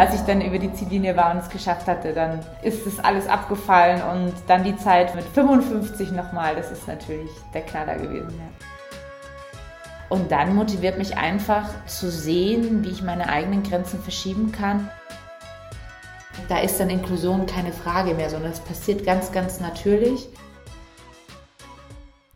als ich dann über die Ziellinie war und es geschafft hatte, dann ist das alles abgefallen und dann die Zeit mit 55 nochmal, das ist natürlich der Knaller gewesen. Ja. Und dann motiviert mich einfach zu sehen, wie ich meine eigenen Grenzen verschieben kann. Da ist dann Inklusion keine Frage mehr, sondern es passiert ganz, ganz natürlich.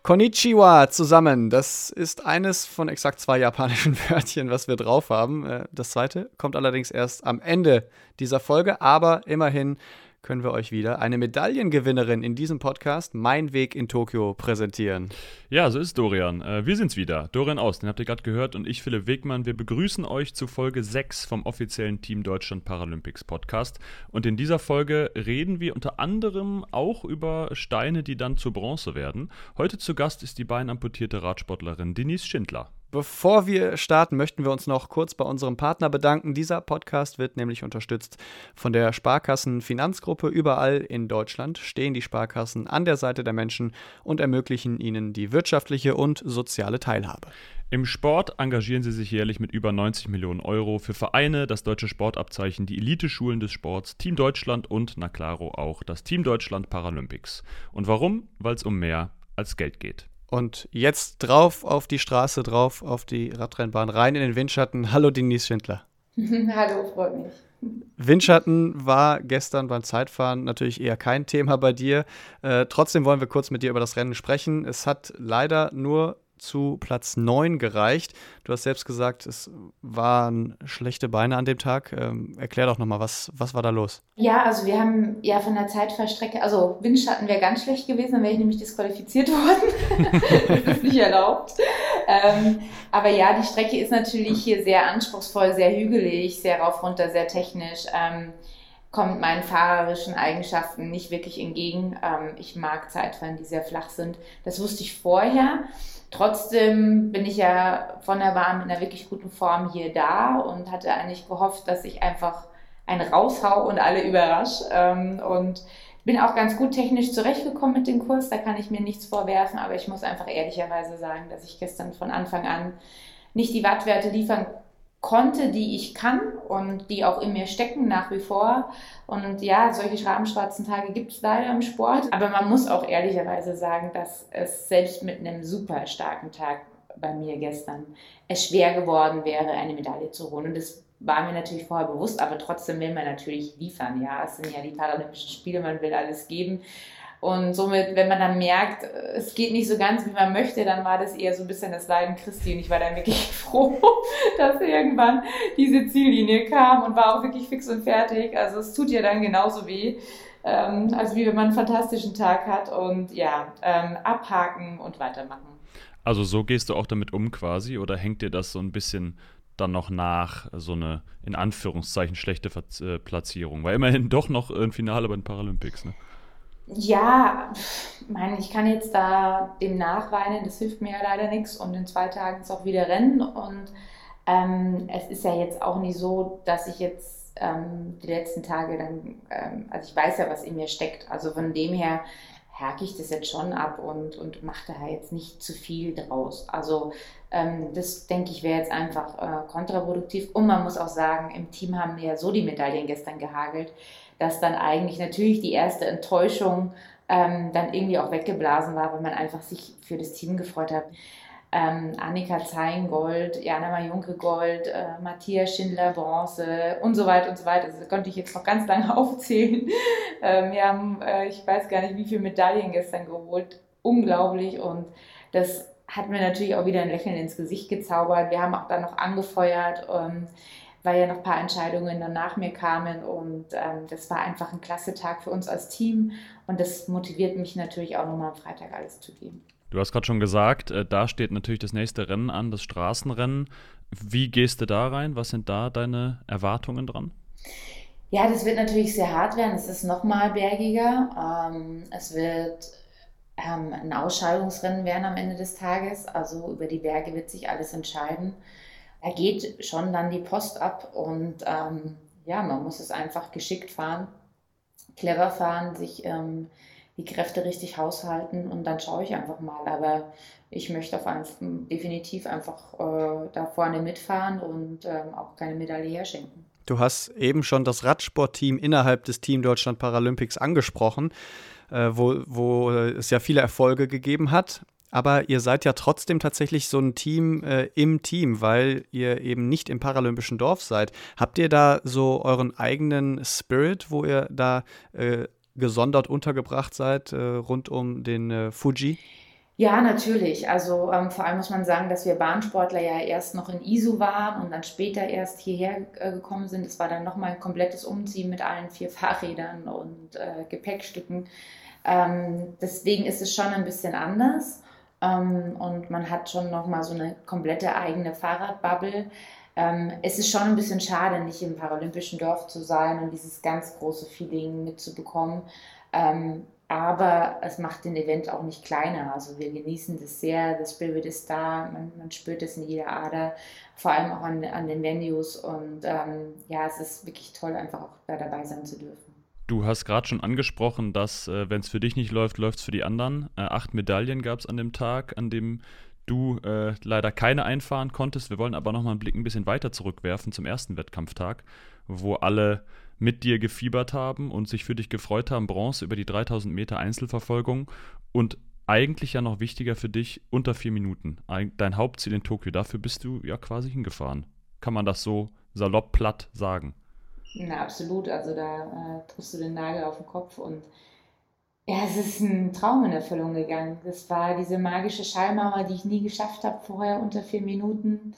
Konnichiwa zusammen. Das ist eines von exakt zwei japanischen Wörtchen, was wir drauf haben. Äh, das zweite kommt allerdings erst am Ende dieser Folge, aber immerhin können wir euch wieder eine Medaillengewinnerin in diesem Podcast Mein Weg in Tokio präsentieren. Ja, so ist Dorian. Äh, wir sind's wieder. Dorian Aus, den habt ihr gerade gehört und ich, Philipp Wegmann. Wir begrüßen euch zu Folge 6 vom offiziellen Team Deutschland Paralympics Podcast. Und in dieser Folge reden wir unter anderem auch über Steine, die dann zu Bronze werden. Heute zu Gast ist die beinamputierte Radsportlerin Denise Schindler. Bevor wir starten, möchten wir uns noch kurz bei unserem Partner bedanken. Dieser Podcast wird nämlich unterstützt von der Sparkassen Finanzgruppe. Überall in Deutschland stehen die Sparkassen an der Seite der Menschen und ermöglichen ihnen die wirtschaftliche und soziale Teilhabe. Im Sport engagieren sie sich jährlich mit über 90 Millionen Euro für Vereine, das deutsche Sportabzeichen, die Eliteschulen des Sports, Team Deutschland und, na klaro, auch das Team Deutschland Paralympics. Und warum? Weil es um mehr als Geld geht. Und jetzt drauf auf die Straße, drauf auf die Radrennbahn, rein in den Windschatten. Hallo Denise Schindler. Hallo, freut mich. Windschatten war gestern beim Zeitfahren natürlich eher kein Thema bei dir. Äh, trotzdem wollen wir kurz mit dir über das Rennen sprechen. Es hat leider nur zu Platz 9 gereicht. Du hast selbst gesagt, es waren schlechte Beine an dem Tag. Ähm, erklär doch nochmal, was, was war da los? Ja, also wir haben ja von der Zeitverstrecke, also Windschatten wäre ganz schlecht gewesen, dann wäre ich nämlich disqualifiziert worden. das ist nicht erlaubt. Ähm, aber ja, die Strecke ist natürlich hier sehr anspruchsvoll, sehr hügelig, sehr rauf runter, sehr technisch. Ähm, kommt meinen fahrerischen Eigenschaften nicht wirklich entgegen. Ähm, ich mag Zeitfahren, die sehr flach sind. Das wusste ich vorher. Trotzdem bin ich ja von der Bahn mit einer wirklich guten Form hier da und hatte eigentlich gehofft, dass ich einfach einen raushau und alle überrasch. Ähm, und bin auch ganz gut technisch zurechtgekommen mit dem Kurs, da kann ich mir nichts vorwerfen, aber ich muss einfach ehrlicherweise sagen, dass ich gestern von Anfang an nicht die Wattwerte liefern konnte, die ich kann und die auch in mir stecken nach wie vor. Und ja, solche schrabenschwarzen Tage gibt es leider im Sport. Aber man muss auch ehrlicherweise sagen, dass es selbst mit einem super starken Tag bei mir gestern es schwer geworden wäre, eine Medaille zu holen. Und das war mir natürlich vorher bewusst, aber trotzdem will man natürlich liefern. Ja, es sind ja die Paralympischen Spiele, man will alles geben. Und somit, wenn man dann merkt, es geht nicht so ganz, wie man möchte, dann war das eher so ein bisschen das Leiden Christi. Und ich war dann wirklich froh, dass irgendwann diese Ziellinie kam und war auch wirklich fix und fertig. Also es tut ja dann genauso weh, ähm, als wie wenn man einen fantastischen Tag hat. Und ja, ähm, abhaken und weitermachen. Also so gehst du auch damit um quasi oder hängt dir das so ein bisschen dann noch nach, so eine in Anführungszeichen schlechte äh, Platzierung? Weil immerhin doch noch ein Finale bei den Paralympics, ne? Ja, meine, ich kann jetzt da dem nachweinen, das hilft mir ja leider nichts und in zwei Tagen ist auch wieder Rennen. Und ähm, es ist ja jetzt auch nicht so, dass ich jetzt ähm, die letzten Tage dann, ähm, also ich weiß ja, was in mir steckt, also von dem her hake ich das jetzt schon ab und, und mache da jetzt nicht zu viel draus. Also ähm, das denke ich wäre jetzt einfach äh, kontraproduktiv. Und man muss auch sagen, im Team haben mir ja so die Medaillen gestern gehagelt dass dann eigentlich natürlich die erste Enttäuschung ähm, dann irgendwie auch weggeblasen war, weil man einfach sich für das Team gefreut hat. Ähm, Annika Zein Gold, Jana Majunke Gold, äh, Matthias Schindler Bronze und so weiter und so weiter. Das konnte ich jetzt noch ganz lange aufzählen. Ähm, wir haben, äh, ich weiß gar nicht, wie viele Medaillen gestern geholt. Unglaublich und das hat mir natürlich auch wieder ein Lächeln ins Gesicht gezaubert. Wir haben auch dann noch angefeuert. Ähm, weil ja noch ein paar Entscheidungen dann nach mir kamen und ähm, das war einfach ein klasse Tag für uns als Team und das motiviert mich natürlich auch nochmal am Freitag alles zu geben. Du hast gerade schon gesagt, äh, da steht natürlich das nächste Rennen an, das Straßenrennen. Wie gehst du da rein? Was sind da deine Erwartungen dran? Ja, das wird natürlich sehr hart werden. Es ist nochmal bergiger. Ähm, es wird ähm, ein Ausscheidungsrennen werden am Ende des Tages. Also über die Berge wird sich alles entscheiden da geht schon dann die Post ab und ähm, ja, man muss es einfach geschickt fahren, clever fahren, sich ähm, die Kräfte richtig haushalten und dann schaue ich einfach mal. Aber ich möchte auf einen, definitiv einfach äh, da vorne mitfahren und ähm, auch keine Medaille herschenken. Du hast eben schon das Radsportteam innerhalb des Team Deutschland Paralympics angesprochen, äh, wo, wo es ja viele Erfolge gegeben hat. Aber ihr seid ja trotzdem tatsächlich so ein Team äh, im Team, weil ihr eben nicht im paralympischen Dorf seid. Habt ihr da so euren eigenen Spirit, wo ihr da äh, gesondert untergebracht seid äh, rund um den äh, Fuji? Ja, natürlich. Also ähm, vor allem muss man sagen, dass wir Bahnsportler ja erst noch in ISU waren und dann später erst hierher äh, gekommen sind. Es war dann nochmal ein komplettes Umziehen mit allen vier Fahrrädern und äh, Gepäckstücken. Ähm, deswegen ist es schon ein bisschen anders ähm, und man hat schon nochmal so eine komplette eigene Fahrradbubble. Ähm, es ist schon ein bisschen schade, nicht im paralympischen Dorf zu sein und dieses ganz große Feeling mitzubekommen. Ähm, aber es macht den Event auch nicht kleiner. Also wir genießen das sehr, das Spirit ist da, man, man spürt es in jeder Ader, vor allem auch an, an den Venues und ähm, ja, es ist wirklich toll, einfach auch da dabei sein zu dürfen. Du hast gerade schon angesprochen, dass äh, wenn es für dich nicht läuft, läuft es für die anderen. Äh, acht Medaillen gab es an dem Tag, an dem du äh, leider keine einfahren konntest. Wir wollen aber nochmal einen Blick ein bisschen weiter zurückwerfen zum ersten Wettkampftag, wo alle mit dir gefiebert haben und sich für dich gefreut haben, Bronze über die 3000 Meter Einzelverfolgung und eigentlich ja noch wichtiger für dich unter vier Minuten. Dein Hauptziel in Tokio, dafür bist du ja quasi hingefahren. Kann man das so salopp platt sagen? Na, absolut. Also da äh, triffst du den Nagel auf den Kopf und ja, es ist ein Traum in Erfüllung gegangen. Das war diese magische Schallmauer, die ich nie geschafft habe vorher unter vier Minuten.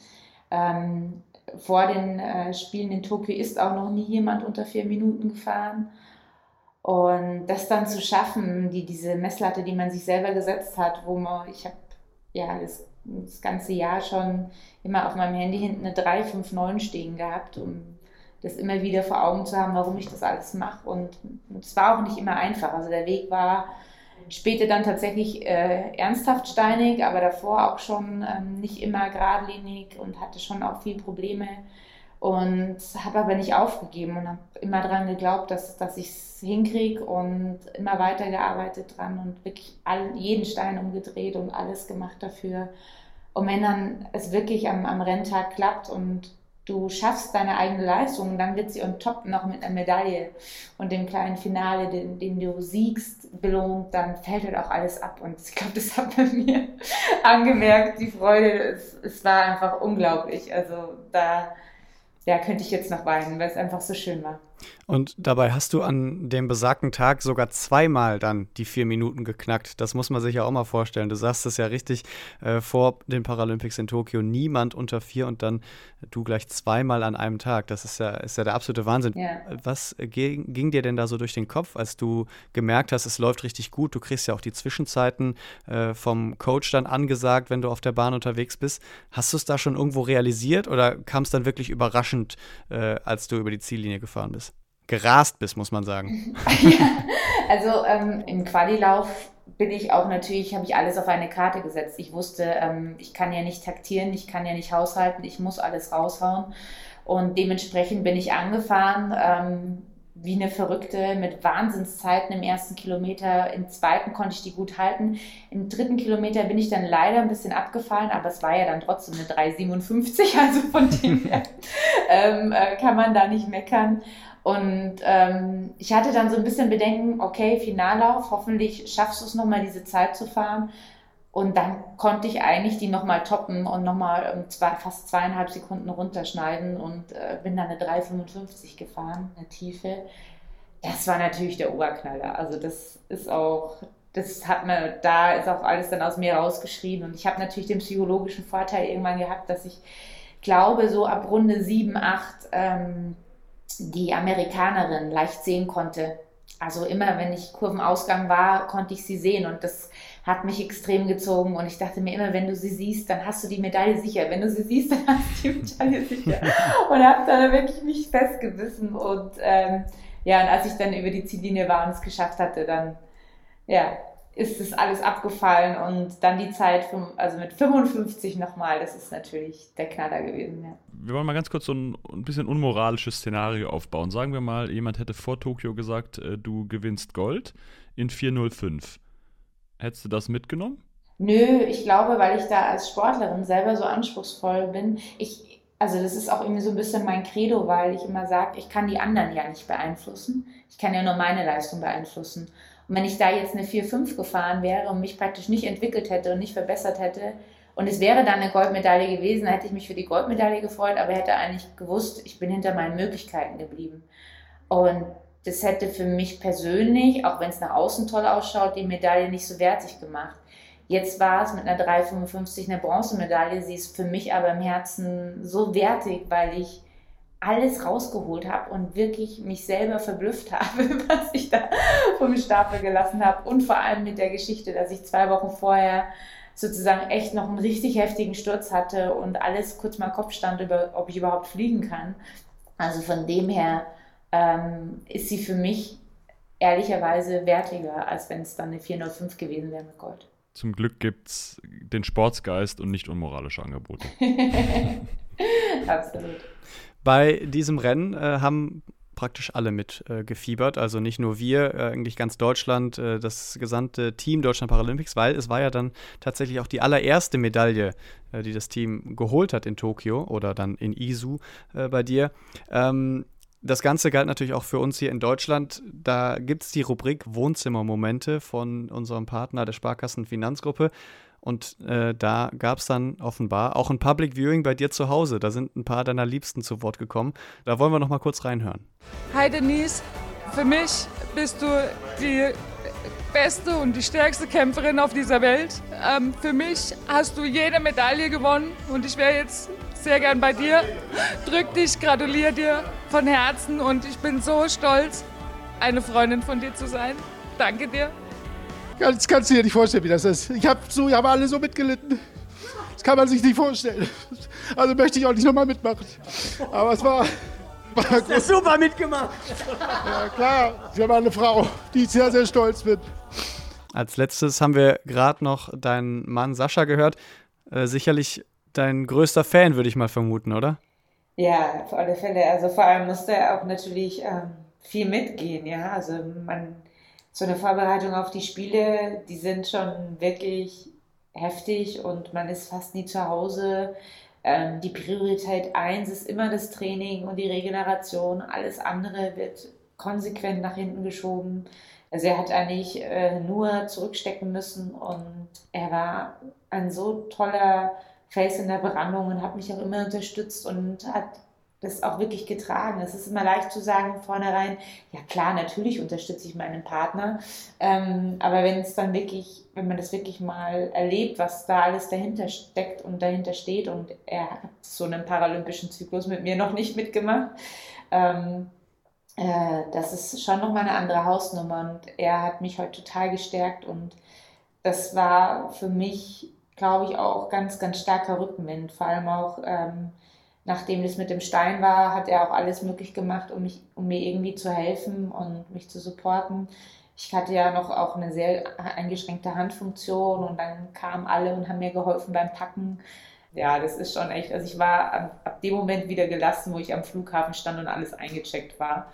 Ähm, vor den äh, Spielen in Tokio ist auch noch nie jemand unter vier Minuten gefahren. Und das dann zu schaffen, die, diese Messlatte, die man sich selber gesetzt hat, wo man, ich habe ja das, das, ganze Jahr schon immer auf meinem Handy hinten eine 359 stehen gehabt, um das immer wieder vor Augen zu haben, warum ich das alles mache. Und es war auch nicht immer einfach. Also der Weg war Später dann tatsächlich äh, ernsthaft steinig, aber davor auch schon ähm, nicht immer geradlinig und hatte schon auch viel Probleme. Und habe aber nicht aufgegeben und habe immer daran geglaubt, dass, dass ich es hinkriege und immer weiter gearbeitet dran und wirklich all, jeden Stein umgedreht und alles gemacht dafür. Und wenn dann es wirklich am, am Renntag klappt und du schaffst deine eigene Leistung und dann wird sie on top noch mit einer Medaille und dem kleinen Finale, den, den du siegst, belohnt, dann fällt halt auch alles ab. Und ich glaube, das hat man mir angemerkt, die Freude, es, es war einfach unglaublich. Also da ja, könnte ich jetzt noch weinen, weil es einfach so schön war. Und dabei hast du an dem besagten Tag sogar zweimal dann die vier Minuten geknackt. Das muss man sich ja auch mal vorstellen. Du sagst es ja richtig äh, vor den Paralympics in Tokio, niemand unter vier und dann du gleich zweimal an einem Tag. Das ist ja, ist ja der absolute Wahnsinn. Ja. Was ging, ging, dir denn da so durch den Kopf, als du gemerkt hast, es läuft richtig gut? Du kriegst ja auch die Zwischenzeiten äh, vom Coach dann angesagt, wenn du auf der Bahn unterwegs bist. Hast du es da schon irgendwo realisiert oder kam es dann wirklich überraschend, äh, als du über die Ziellinie gefahren bist? Gerast bist, muss man sagen. ja, also ähm, im Qualilauf bin ich auch natürlich, habe ich alles auf eine Karte gesetzt. Ich wusste, ähm, ich kann ja nicht taktieren, ich kann ja nicht haushalten, ich muss alles raushauen. Und dementsprechend bin ich angefahren, ähm, wie eine Verrückte mit Wahnsinnszeiten im ersten Kilometer. Im zweiten konnte ich die gut halten. Im dritten Kilometer bin ich dann leider ein bisschen abgefallen, aber es war ja dann trotzdem eine 3,57, also von dem her ähm, äh, kann man da nicht meckern. Und ähm, ich hatte dann so ein bisschen Bedenken, okay, Finallauf, hoffentlich schaffst du es nochmal, diese Zeit zu fahren. Und dann konnte ich eigentlich die nochmal toppen und nochmal um zwei, fast zweieinhalb Sekunden runterschneiden und äh, bin dann eine 3,55 gefahren, eine Tiefe. Das war natürlich der Oberknaller. Also das ist auch, das hat mir, da ist auch alles dann aus mir rausgeschrien. Und ich habe natürlich den psychologischen Vorteil irgendwann gehabt, dass ich glaube, so ab Runde 7, 8 ähm, die Amerikanerin leicht sehen konnte. Also immer, wenn ich Kurvenausgang war, konnte ich sie sehen und das hat mich extrem gezogen und ich dachte mir immer, wenn du sie siehst, dann hast du die Medaille sicher. Wenn du sie siehst, dann hast du die Medaille sicher. und habe dann wirklich mich festgebissen und ähm, ja, und als ich dann über die Ziellinie war und es geschafft hatte, dann ja, ist das alles abgefallen und dann die Zeit, also mit 55 nochmal, das ist natürlich der Knaller gewesen. Ja. Wir wollen mal ganz kurz so ein, ein, bisschen unmoralisches Szenario aufbauen. Sagen wir mal, jemand hätte vor Tokio gesagt, äh, du gewinnst Gold in 405. Hättest du das mitgenommen? Nö, ich glaube, weil ich da als Sportlerin selber so anspruchsvoll bin. Ich, also das ist auch irgendwie so ein bisschen mein Credo, weil ich immer sage, ich kann die anderen ja nicht beeinflussen. Ich kann ja nur meine Leistung beeinflussen. Und wenn ich da jetzt eine 4-5 gefahren wäre und mich praktisch nicht entwickelt hätte und nicht verbessert hätte, und es wäre dann eine Goldmedaille gewesen, hätte ich mich für die Goldmedaille gefreut, aber hätte eigentlich gewusst, ich bin hinter meinen Möglichkeiten geblieben. Und das hätte für mich persönlich, auch wenn es nach außen toll ausschaut, die Medaille nicht so wertig gemacht. Jetzt war es mit einer 3,55 eine Bronzemedaille. Sie ist für mich aber im Herzen so wertig, weil ich alles rausgeholt habe und wirklich mich selber verblüfft habe, was ich da vom Stapel gelassen habe. Und vor allem mit der Geschichte, dass ich zwei Wochen vorher sozusagen echt noch einen richtig heftigen Sturz hatte und alles kurz mal Kopf stand, über, ob ich überhaupt fliegen kann. Also von dem her ähm, ist sie für mich ehrlicherweise wertiger, als wenn es dann eine 405 gewesen wäre mit Gold. Zum Glück gibt es den Sportsgeist und nicht unmoralische Angebote. Absolut. Bei diesem Rennen äh, haben praktisch alle mit äh, also nicht nur wir, äh, eigentlich ganz Deutschland, äh, das gesamte Team Deutschland Paralympics, weil es war ja dann tatsächlich auch die allererste Medaille, äh, die das Team geholt hat in Tokio oder dann in Isu äh, bei dir. Ähm, das Ganze galt natürlich auch für uns hier in Deutschland. Da gibt es die Rubrik Wohnzimmermomente von unserem Partner der Sparkassen Finanzgruppe. Und äh, da gab es dann offenbar auch ein Public Viewing bei dir zu Hause. Da sind ein paar deiner Liebsten zu Wort gekommen. Da wollen wir noch mal kurz reinhören. Hi Denise, für mich bist du die beste und die stärkste Kämpferin auf dieser Welt. Ähm, für mich hast du jede Medaille gewonnen und ich wäre jetzt sehr gern bei dir. Drück dich, gratuliere dir von Herzen und ich bin so stolz, eine Freundin von dir zu sein. Danke dir. Das kannst du dir nicht vorstellen, wie das ist. Ich habe so, hab alle so mitgelitten. Das kann man sich nicht vorstellen. Also möchte ich auch nicht nochmal mitmachen. Aber es war. war Hast du super mitgemacht. Ja, klar. Sie haben eine Frau, die ich sehr, sehr stolz bin. Als letztes haben wir gerade noch deinen Mann Sascha gehört. Äh, sicherlich dein größter Fan, würde ich mal vermuten, oder? Ja, auf alle Fälle. Also vor allem musste er auch natürlich ähm, viel mitgehen, ja. Also man, so eine Vorbereitung auf die Spiele, die sind schon wirklich heftig und man ist fast nie zu Hause. Ähm, die Priorität 1 ist immer das Training und die Regeneration. Alles andere wird konsequent nach hinten geschoben. Also er hat eigentlich äh, nur zurückstecken müssen und er war ein so toller Face in der Brandung und hat mich auch immer unterstützt und hat das auch wirklich getragen. Es ist immer leicht zu sagen vornherein, ja klar, natürlich unterstütze ich meinen Partner, ähm, aber wenn es dann wirklich, wenn man das wirklich mal erlebt, was da alles dahinter steckt und dahinter steht und er hat so einen paralympischen Zyklus mit mir noch nicht mitgemacht, ähm, äh, das ist schon nochmal eine andere Hausnummer und er hat mich heute total gestärkt und das war für mich glaube ich, auch ganz, ganz starker Rückenwind. Vor allem auch, ähm, nachdem das mit dem Stein war, hat er auch alles möglich gemacht, um, mich, um mir irgendwie zu helfen und mich zu supporten. Ich hatte ja noch auch eine sehr eingeschränkte Handfunktion und dann kamen alle und haben mir geholfen beim Packen. Ja, das ist schon echt, also ich war ab, dem Moment wieder gelassen, wo ich am Flughafen stand und alles eingecheckt war.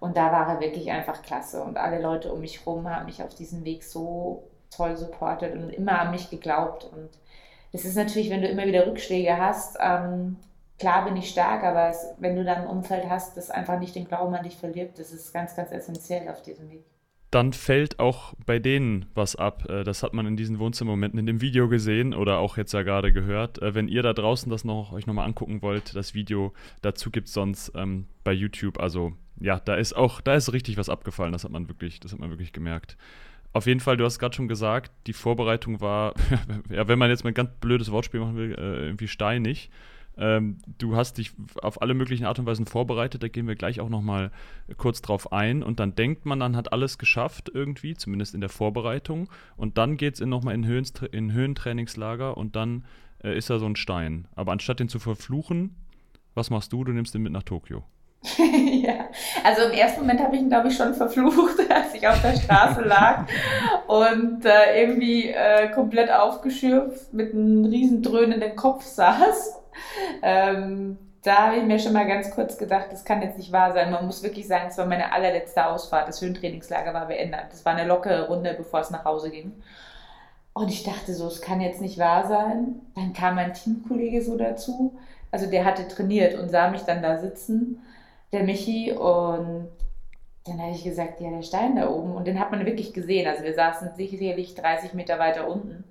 Und da war er wirklich einfach klasse. Und alle Leute um mich herum haben mich auf diesem Weg so toll supportet und immer an mich geglaubt. Und das ist natürlich, wenn du immer wieder Rückschläge hast, ähm, klar bin ich stark, aber es, wenn du dann ein Umfeld hast, das einfach nicht den Glauben an dich verliert, das ist ganz, ganz essentiell auf diesem Weg. Dann fällt auch bei denen was ab. Äh, das hat man in diesen Wohnzimmermomenten in dem Video gesehen oder auch jetzt ja gerade gehört. Äh, wenn ihr da draußen das noch euch nochmal angucken wollt, das Video dazu gibt es sonst ähm, bei YouTube. Also ja, da ist auch, da ist richtig was abgefallen. Das hat man wirklich, das hat man wirklich gemerkt. Auf jeden Fall, du hast gerade schon gesagt, die Vorbereitung war, ja, wenn man jetzt mal ein ganz blödes Wortspiel machen will, äh, irgendwie steinig. Ähm, du hast dich auf alle möglichen Art und Weisen vorbereitet, da gehen wir gleich auch nochmal kurz drauf ein. Und dann denkt man, man hat alles geschafft irgendwie, zumindest in der Vorbereitung. Und dann geht es nochmal in, Höhen, in Höhentrainingslager und dann äh, ist da so ein Stein. Aber anstatt den zu verfluchen, was machst du? Du nimmst den mit nach Tokio. ja, also im ersten Moment habe ich ihn, glaube ich, schon verflucht, als ich auf der Straße lag und äh, irgendwie äh, komplett aufgeschürft mit einem riesen dröhnenden Kopf saß. Ähm, da habe ich mir schon mal ganz kurz gedacht, das kann jetzt nicht wahr sein. Man muss wirklich sagen, es war meine allerletzte Ausfahrt. Das Höhentrainingslager war beendet. Das war eine lockere Runde, bevor es nach Hause ging. Und ich dachte so, es kann jetzt nicht wahr sein. Dann kam mein Teamkollege so dazu also der hatte trainiert und sah mich dann da sitzen, der Michi, und dann habe ich gesagt, ja, der Stein da oben. Und den hat man wirklich gesehen. Also wir saßen sicherlich 30 Meter weiter unten.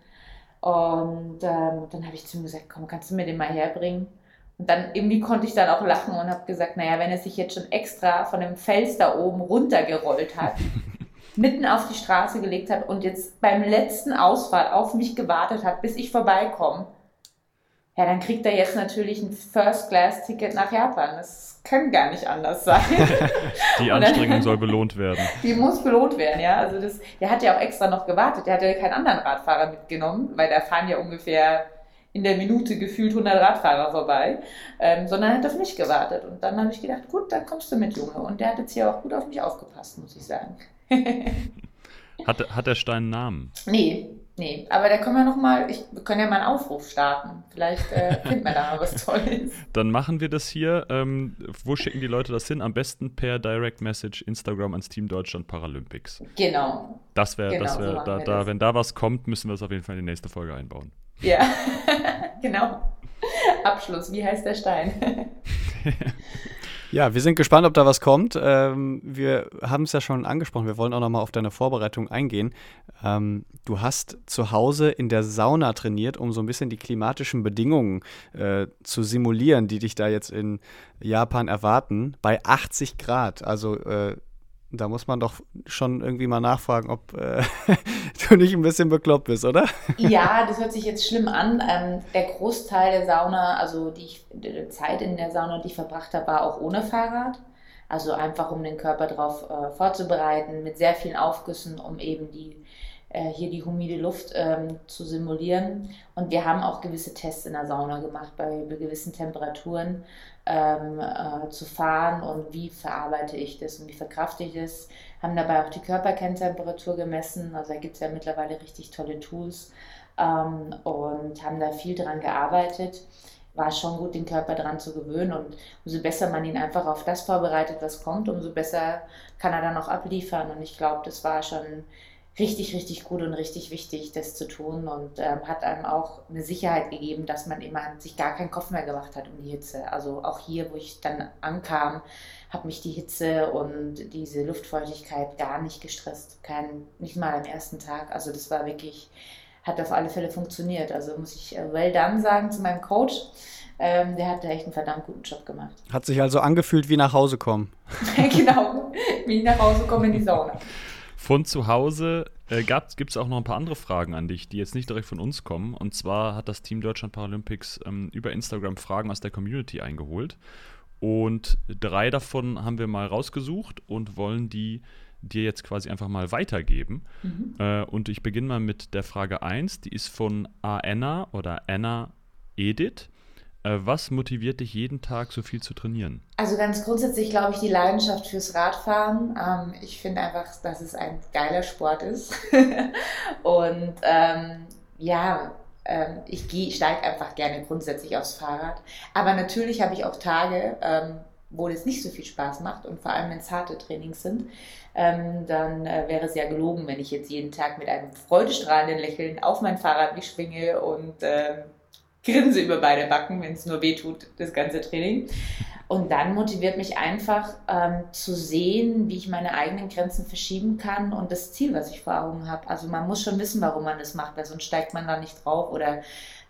Und ähm, dann habe ich zu ihm gesagt, komm, kannst du mir den mal herbringen? Und dann irgendwie konnte ich dann auch lachen und habe gesagt, naja, wenn er sich jetzt schon extra von dem Fels da oben runtergerollt hat, mitten auf die Straße gelegt hat und jetzt beim letzten Ausfahrt auf mich gewartet hat, bis ich vorbeikomme, ja, dann kriegt er jetzt natürlich ein First-Class-Ticket nach Japan. Das kann gar nicht anders sein. die Anstrengung soll belohnt werden. Die muss belohnt werden, ja. Also das, der hat ja auch extra noch gewartet. Der hat ja keinen anderen Radfahrer mitgenommen, weil da fahren ja ungefähr in der Minute gefühlt 100 Radfahrer vorbei, ähm, sondern hat auf mich gewartet. Und dann habe ich gedacht, gut, dann kommst du mit, Junge. Und der hat jetzt hier auch gut auf mich aufgepasst, muss ich sagen. hat, hat der Stein einen Namen? Nee, Nee, aber da können wir noch mal, ich, wir können ja mal einen Aufruf starten. Vielleicht äh, finden wir da mal was Tolles. Dann machen wir das hier. Ähm, wo schicken die Leute das hin? Am besten per Direct Message Instagram ans Team Deutschland Paralympics. Genau. Das wäre, genau, das wäre, so da, da, wenn da was kommt, müssen wir es auf jeden Fall in die nächste Folge einbauen. Ja, genau. Abschluss, wie heißt der Stein? Ja, wir sind gespannt, ob da was kommt. Ähm, wir haben es ja schon angesprochen, wir wollen auch nochmal auf deine Vorbereitung eingehen. Ähm, du hast zu Hause in der Sauna trainiert, um so ein bisschen die klimatischen Bedingungen äh, zu simulieren, die dich da jetzt in Japan erwarten, bei 80 Grad. Also äh, da muss man doch schon irgendwie mal nachfragen, ob äh, du nicht ein bisschen bekloppt bist, oder? Ja, das hört sich jetzt schlimm an. Ähm, der Großteil der Sauna, also die, ich, die Zeit in der Sauna, die ich verbracht habe, war auch ohne Fahrrad. Also einfach, um den Körper darauf äh, vorzubereiten, mit sehr vielen Aufgüssen, um eben die hier die humide Luft ähm, zu simulieren. Und wir haben auch gewisse Tests in der Sauna gemacht bei gewissen Temperaturen ähm, äh, zu fahren und wie verarbeite ich das und wie verkrafte ich das. Haben dabei auch die Körperkerntemperatur gemessen. Also da gibt es ja mittlerweile richtig tolle Tools ähm, und haben da viel dran gearbeitet war schon gut, den Körper daran zu gewöhnen. Und umso besser man ihn einfach auf das vorbereitet, was kommt, umso besser kann er dann auch abliefern. Und ich glaube, das war schon richtig, richtig gut und richtig wichtig, das zu tun und ähm, hat einem auch eine Sicherheit gegeben, dass man immer sich gar keinen Kopf mehr gemacht hat um die Hitze. Also auch hier, wo ich dann ankam, hat mich die Hitze und diese Luftfeuchtigkeit gar nicht gestresst. Kein, nicht mal am ersten Tag. Also das war wirklich, hat auf alle Fälle funktioniert. Also muss ich äh, well done sagen zu meinem Coach. Ähm, der hat da echt einen verdammt guten Job gemacht. Hat sich also angefühlt wie nach Hause kommen. genau, wie nach Hause kommen in die Sauna. Von zu Hause äh, gibt es auch noch ein paar andere Fragen an dich, die jetzt nicht direkt von uns kommen. Und zwar hat das Team Deutschland Paralympics ähm, über Instagram Fragen aus der Community eingeholt. Und drei davon haben wir mal rausgesucht und wollen die dir jetzt quasi einfach mal weitergeben. Mhm. Äh, und ich beginne mal mit der Frage 1, die ist von Anna oder Anna Edith. Äh, was motiviert dich jeden Tag so viel zu trainieren? Also ganz grundsätzlich glaube ich die Leidenschaft fürs Radfahren. Ähm, ich finde einfach, dass es ein geiler Sport ist. und ähm, ja, ähm, ich steige einfach gerne grundsätzlich aufs Fahrrad. Aber natürlich habe ich auch Tage, ähm, wo es nicht so viel Spaß macht und vor allem wenn es harte Trainings sind. Ähm, dann äh, wäre es ja gelogen, wenn ich jetzt jeden Tag mit einem freudestrahlenden Lächeln auf mein Fahrrad mich schwinge und ähm, Grinse über beide Backen, wenn es nur weh tut, das ganze Training. Und dann motiviert mich einfach ähm, zu sehen, wie ich meine eigenen Grenzen verschieben kann und das Ziel, was ich vor Augen habe. Also man muss schon wissen, warum man das macht, weil sonst steigt man da nicht drauf oder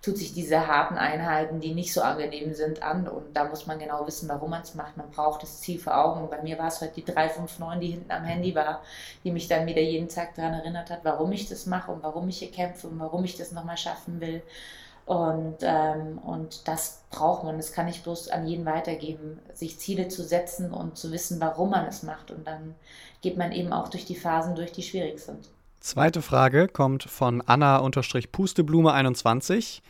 tut sich diese harten Einheiten, die nicht so angenehm sind, an. Und da muss man genau wissen, warum man es macht. Man braucht das Ziel vor Augen. Und bei mir war es halt die 359, die hinten am Handy war, die mich dann wieder jeden Tag daran erinnert hat, warum ich das mache und warum ich hier kämpfe und warum ich das nochmal schaffen will. Und, ähm, und das braucht man. Das kann ich bloß an jeden weitergeben, sich Ziele zu setzen und zu wissen, warum man es macht. Und dann geht man eben auch durch die Phasen durch, die schwierig sind. Zweite Frage kommt von Anna-Pusteblume21.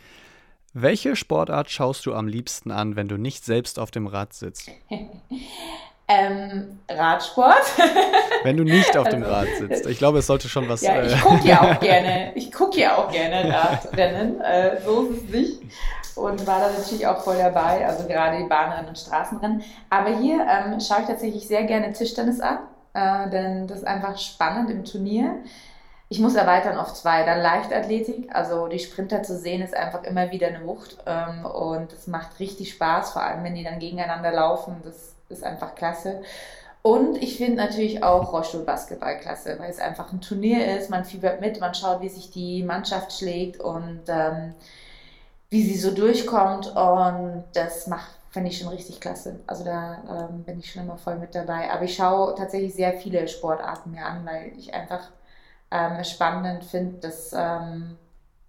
Welche Sportart schaust du am liebsten an, wenn du nicht selbst auf dem Rad sitzt? Ähm, Radsport. Wenn du nicht auf dem also, Rad sitzt. Ich glaube, es sollte schon was. Ja, ich äh, gucke ja auch gerne. Ich gucke ja auch gerne Radrennen. Äh, so ist es nicht. Und war da natürlich auch voll dabei. Also gerade die Bahnrennen und Straßenrennen. Aber hier ähm, schaue ich tatsächlich sehr gerne Tischtennis an. Äh, denn das ist einfach spannend im Turnier ich muss erweitern auf zwei. Dann Leichtathletik, also die Sprinter zu sehen, ist einfach immer wieder eine Wucht ähm, und es macht richtig Spaß, vor allem wenn die dann gegeneinander laufen. Das ist einfach klasse. Und ich finde natürlich auch Rollstuhl-Basketball klasse, weil es einfach ein Turnier ist. Man fiebert mit, man schaut, wie sich die Mannschaft schlägt und ähm, wie sie so durchkommt. Und das finde ich schon richtig klasse. Also da ähm, bin ich schon immer voll mit dabei. Aber ich schaue tatsächlich sehr viele Sportarten mir an, weil ich einfach ähm, spannend finde, das ähm,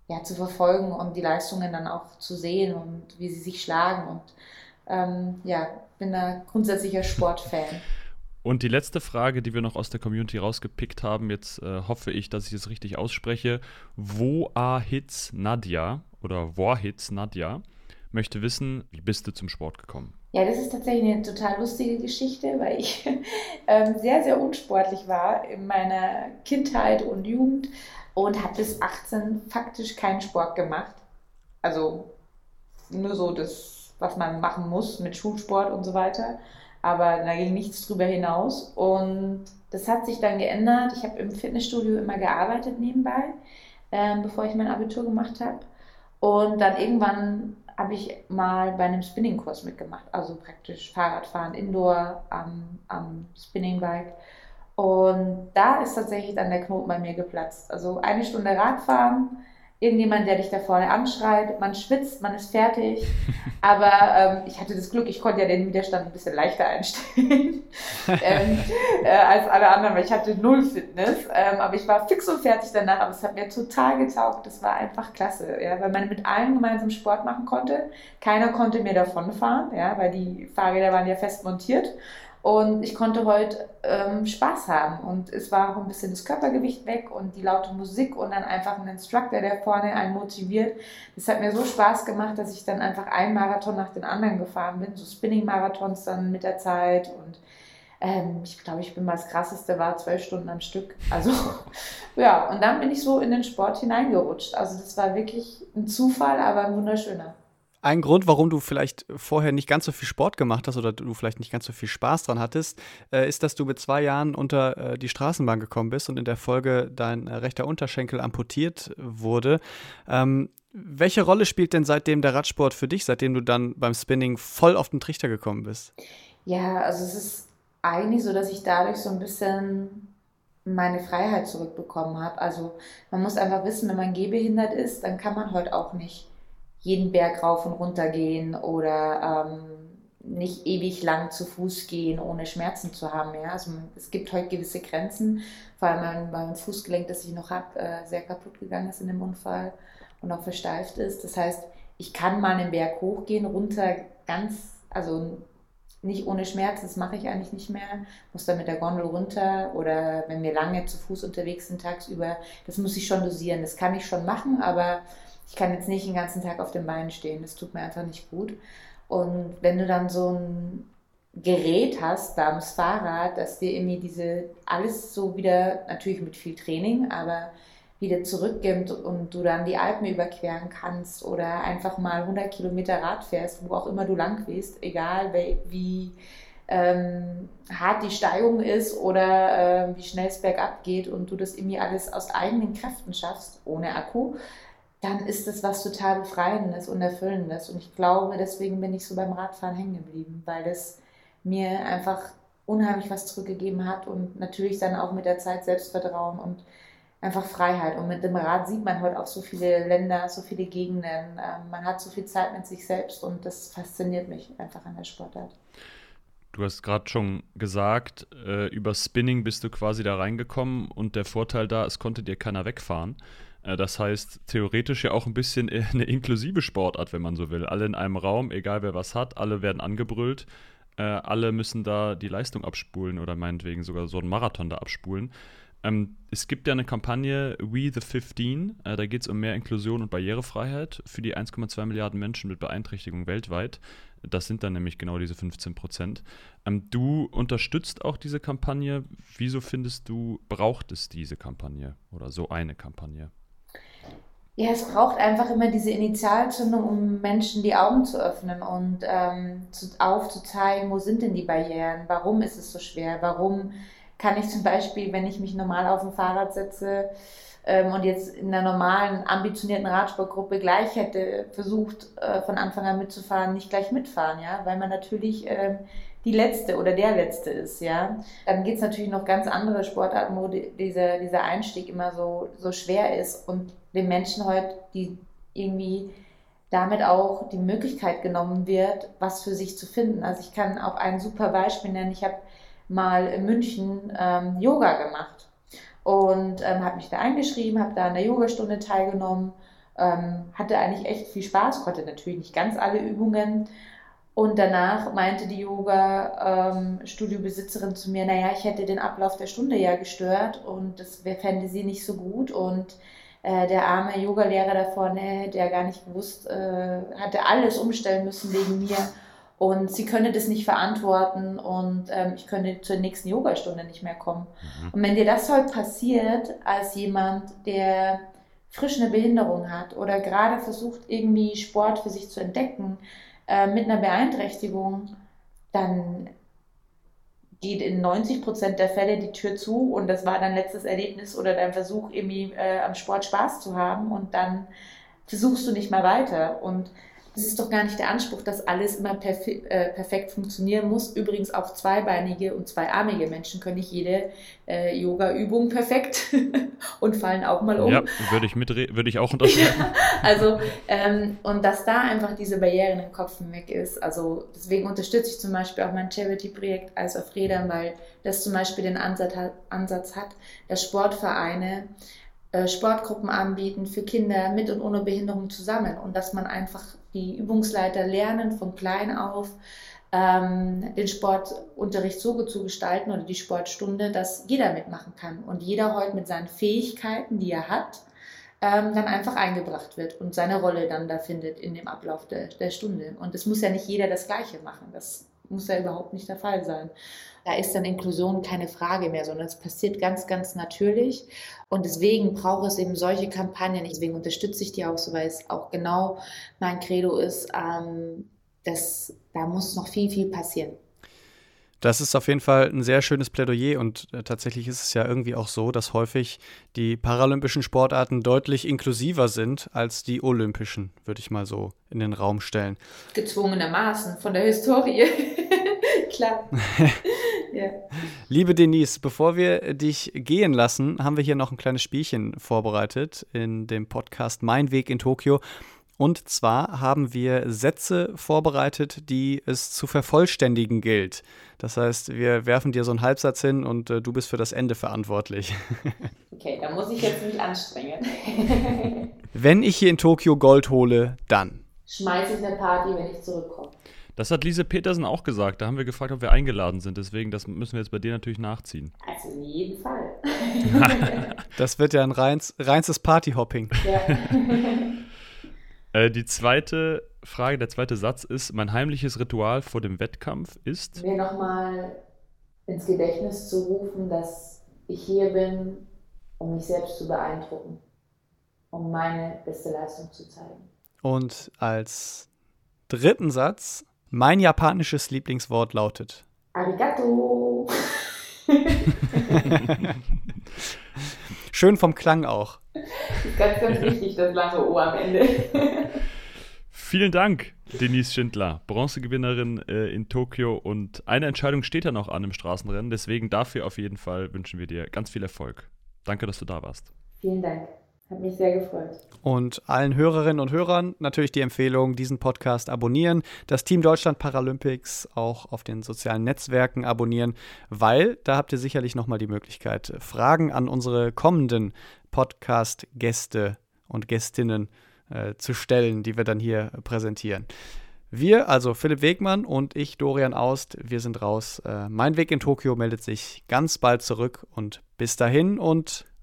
ja, zu verfolgen und die Leistungen dann auch zu sehen und wie sie sich schlagen. Und ähm, ja, bin da grundsätzlicher Sportfan. Und die letzte Frage, die wir noch aus der Community rausgepickt haben, jetzt äh, hoffe ich, dass ich es richtig ausspreche. Woahits Nadja oder Woahits Nadja möchte wissen, wie bist du zum Sport gekommen? Ja, das ist tatsächlich eine total lustige Geschichte, weil ich ähm, sehr, sehr unsportlich war in meiner Kindheit und Jugend und habe bis 18 faktisch keinen Sport gemacht. Also nur so das, was man machen muss mit Schulsport und so weiter aber da ging nichts drüber hinaus. Und das hat sich dann geändert. Ich habe im Fitnessstudio immer gearbeitet nebenbei, ähm, bevor ich mein Abitur gemacht habe. Und dann irgendwann habe ich mal bei einem Spinning-Kurs mitgemacht, also praktisch Fahrradfahren indoor am, am Spinningbike. Und da ist tatsächlich dann der Knoten bei mir geplatzt. Also eine Stunde Radfahren, irgendjemand, der dich da vorne anschreit, man schwitzt, man ist fertig. Aber ähm, ich hatte das Glück, ich konnte ja den Widerstand ein bisschen leichter einstellen ähm, äh, als alle anderen, weil ich hatte null Fitness. Ähm, aber ich war fix und fertig danach, aber es hat mir total getaugt. Das war einfach klasse, ja, weil man mit allen gemeinsam Sport machen konnte. Keiner konnte mir davonfahren, ja, weil die Fahrräder waren ja fest montiert. Und ich konnte heute ähm, Spaß haben. Und es war auch ein bisschen das Körpergewicht weg und die laute Musik und dann einfach ein Instructor, der vorne einen motiviert. Das hat mir so Spaß gemacht, dass ich dann einfach einen Marathon nach den anderen gefahren bin. So Spinning-Marathons dann mit der Zeit. Und ähm, ich glaube, ich bin mal das krasseste, war zwölf Stunden am Stück. Also ja, und dann bin ich so in den Sport hineingerutscht. Also das war wirklich ein Zufall, aber ein wunderschöner. Ein Grund, warum du vielleicht vorher nicht ganz so viel Sport gemacht hast oder du vielleicht nicht ganz so viel Spaß dran hattest, äh, ist, dass du mit zwei Jahren unter äh, die Straßenbahn gekommen bist und in der Folge dein äh, rechter Unterschenkel amputiert wurde. Ähm, welche Rolle spielt denn seitdem der Radsport für dich, seitdem du dann beim Spinning voll auf den Trichter gekommen bist? Ja, also es ist eigentlich so, dass ich dadurch so ein bisschen meine Freiheit zurückbekommen habe. Also man muss einfach wissen, wenn man gehbehindert ist, dann kann man heute auch nicht jeden Berg rauf und runter gehen oder ähm, nicht ewig lang zu Fuß gehen, ohne Schmerzen zu haben. Ja? Also es gibt heute gewisse Grenzen, vor allem beim Fußgelenk, das ich noch habe, äh, sehr kaputt gegangen ist in dem Unfall und auch versteift ist. Das heißt, ich kann mal einen Berg hochgehen, runter ganz, also nicht ohne Schmerz, das mache ich eigentlich nicht mehr. Muss dann mit der Gondel runter oder wenn wir lange zu Fuß unterwegs sind tagsüber, das muss ich schon dosieren. Das kann ich schon machen, aber ich kann jetzt nicht den ganzen Tag auf den Beinen stehen. Das tut mir einfach nicht gut. Und wenn du dann so ein Gerät hast beim Fahrrad, dass dir irgendwie diese alles so wieder, natürlich mit viel Training, aber wieder zurückgibt und du dann die Alpen überqueren kannst oder einfach mal 100 Kilometer Rad fährst, wo auch immer du lang gehst, egal wie, wie ähm, hart die Steigung ist oder äh, wie schnell es bergab geht und du das irgendwie alles aus eigenen Kräften schaffst, ohne Akku, dann ist das was total Befreiendes und Erfüllendes. Und ich glaube, deswegen bin ich so beim Radfahren hängen geblieben, weil das mir einfach unheimlich was zurückgegeben hat und natürlich dann auch mit der Zeit Selbstvertrauen und einfach Freiheit. Und mit dem Rad sieht man heute auch so viele Länder, so viele Gegenden. Ähm, man hat so viel Zeit mit sich selbst und das fasziniert mich einfach an der Sportart. Du hast gerade schon gesagt, äh, über Spinning bist du quasi da reingekommen und der Vorteil da, es konnte dir keiner wegfahren. Äh, das heißt, theoretisch ja auch ein bisschen eine inklusive Sportart, wenn man so will. Alle in einem Raum, egal wer was hat, alle werden angebrüllt. Äh, alle müssen da die Leistung abspulen oder meinetwegen sogar so einen Marathon da abspulen. Ähm, es gibt ja eine Kampagne We the 15, äh, da geht es um mehr Inklusion und Barrierefreiheit für die 1,2 Milliarden Menschen mit Beeinträchtigung weltweit. Das sind dann nämlich genau diese 15 Prozent. Ähm, du unterstützt auch diese Kampagne. Wieso findest du, braucht es diese Kampagne oder so eine Kampagne? Ja, es braucht einfach immer diese Initialzündung, um Menschen die Augen zu öffnen und ähm, zu, aufzuzeigen, wo sind denn die Barrieren, warum ist es so schwer, warum kann ich zum Beispiel, wenn ich mich normal auf dem Fahrrad setze, ähm, und jetzt in einer normalen, ambitionierten Radsportgruppe gleich hätte versucht, äh, von Anfang an mitzufahren, nicht gleich mitfahren, ja, weil man natürlich ähm, die Letzte oder der Letzte ist, ja. Dann gibt es natürlich noch ganz andere Sportarten, wo die, dieser, dieser Einstieg immer so, so schwer ist und den Menschen heute, die irgendwie damit auch die Möglichkeit genommen wird, was für sich zu finden. Also ich kann auch ein super Beispiel nennen. Ich habe mal in München ähm, Yoga gemacht und ähm, habe mich da eingeschrieben, habe da an der Yogastunde teilgenommen, ähm, hatte eigentlich echt viel Spaß, konnte natürlich nicht ganz alle Übungen. Und danach meinte die Yoga-Studiobesitzerin ähm, zu mir, naja, ich hätte den Ablauf der Stunde ja gestört und das fände sie nicht so gut und äh, der arme Yogalehrer da vorne, der gar nicht gewusst, äh, hatte alles umstellen müssen wegen mir. Und sie könne das nicht verantworten und ähm, ich könnte zur nächsten Yogastunde nicht mehr kommen. Mhm. Und wenn dir das heute passiert, als jemand, der frisch eine Behinderung hat oder gerade versucht, irgendwie Sport für sich zu entdecken, äh, mit einer Beeinträchtigung, dann geht in 90 Prozent der Fälle die Tür zu und das war dein letztes Erlebnis oder dein Versuch, irgendwie äh, am Sport Spaß zu haben und dann versuchst du nicht mehr weiter. Und das ist doch gar nicht der Anspruch, dass alles immer perf äh, perfekt funktionieren muss. Übrigens auch zweibeinige und zweiarmige Menschen können nicht jede äh, Yoga-Übung perfekt und fallen auch mal um. Ja, würde ich, würde ich auch unterschreiben. ja, also, ähm, und dass da einfach diese Barrieren im Kopf weg ist. Also, deswegen unterstütze ich zum Beispiel auch mein Charity-Projekt Eis auf Rädern, weil das zum Beispiel den Ansatz hat, Ansatz hat dass Sportvereine äh, Sportgruppen anbieten für Kinder mit und ohne Behinderung zusammen und dass man einfach die Übungsleiter lernen von klein auf ähm, den Sportunterricht so zu gestalten oder die Sportstunde, dass jeder mitmachen kann und jeder heute mit seinen Fähigkeiten, die er hat, ähm, dann einfach eingebracht wird und seine Rolle dann da findet in dem Ablauf der, der Stunde. Und es muss ja nicht jeder das Gleiche machen. Das muss ja überhaupt nicht der Fall sein. Da ist dann Inklusion keine Frage mehr, sondern es passiert ganz, ganz natürlich. Und deswegen braucht es eben solche Kampagnen. Deswegen unterstütze ich die auch so, weil es auch genau mein Credo ist, ähm, dass da muss noch viel, viel passieren. Das ist auf jeden Fall ein sehr schönes Plädoyer und äh, tatsächlich ist es ja irgendwie auch so, dass häufig die paralympischen Sportarten deutlich inklusiver sind als die olympischen, würde ich mal so in den Raum stellen. Gezwungenermaßen von der Historie. Klar. Liebe Denise, bevor wir dich gehen lassen, haben wir hier noch ein kleines Spielchen vorbereitet in dem Podcast Mein Weg in Tokio. Und zwar haben wir Sätze vorbereitet, die es zu vervollständigen gilt. Das heißt, wir werfen dir so einen Halbsatz hin und äh, du bist für das Ende verantwortlich. Okay, da muss ich jetzt mich anstrengen. wenn ich hier in Tokio Gold hole, dann schmeiße ich eine Party, wenn ich zurückkomme. Das hat Lise Petersen auch gesagt. Da haben wir gefragt, ob wir eingeladen sind. Deswegen, das müssen wir jetzt bei dir natürlich nachziehen. Also in jedem Fall. das wird ja ein reins, reinstes Partyhopping. Ja. Äh, die zweite Frage, der zweite Satz ist: Mein heimliches Ritual vor dem Wettkampf ist. Mir nochmal ins Gedächtnis zu rufen, dass ich hier bin, um mich selbst zu beeindrucken, um meine beste Leistung zu zeigen. Und als dritten Satz: Mein japanisches Lieblingswort lautet. Arigato. Schön vom Klang auch. Ganz, ganz wichtig, das lange O am Ende. Vielen Dank, Denise Schindler, Bronzegewinnerin äh, in Tokio. Und eine Entscheidung steht ja noch an im Straßenrennen. Deswegen dafür auf jeden Fall wünschen wir dir ganz viel Erfolg. Danke, dass du da warst. Vielen Dank. Hat mich sehr gefreut. Und allen Hörerinnen und Hörern natürlich die Empfehlung, diesen Podcast abonnieren, das Team Deutschland Paralympics auch auf den sozialen Netzwerken abonnieren, weil da habt ihr sicherlich nochmal die Möglichkeit, Fragen an unsere kommenden Podcast-Gäste und Gästinnen äh, zu stellen, die wir dann hier präsentieren. Wir, also Philipp Wegmann und ich, Dorian Aust, wir sind raus. Äh, mein Weg in Tokio meldet sich ganz bald zurück und bis dahin und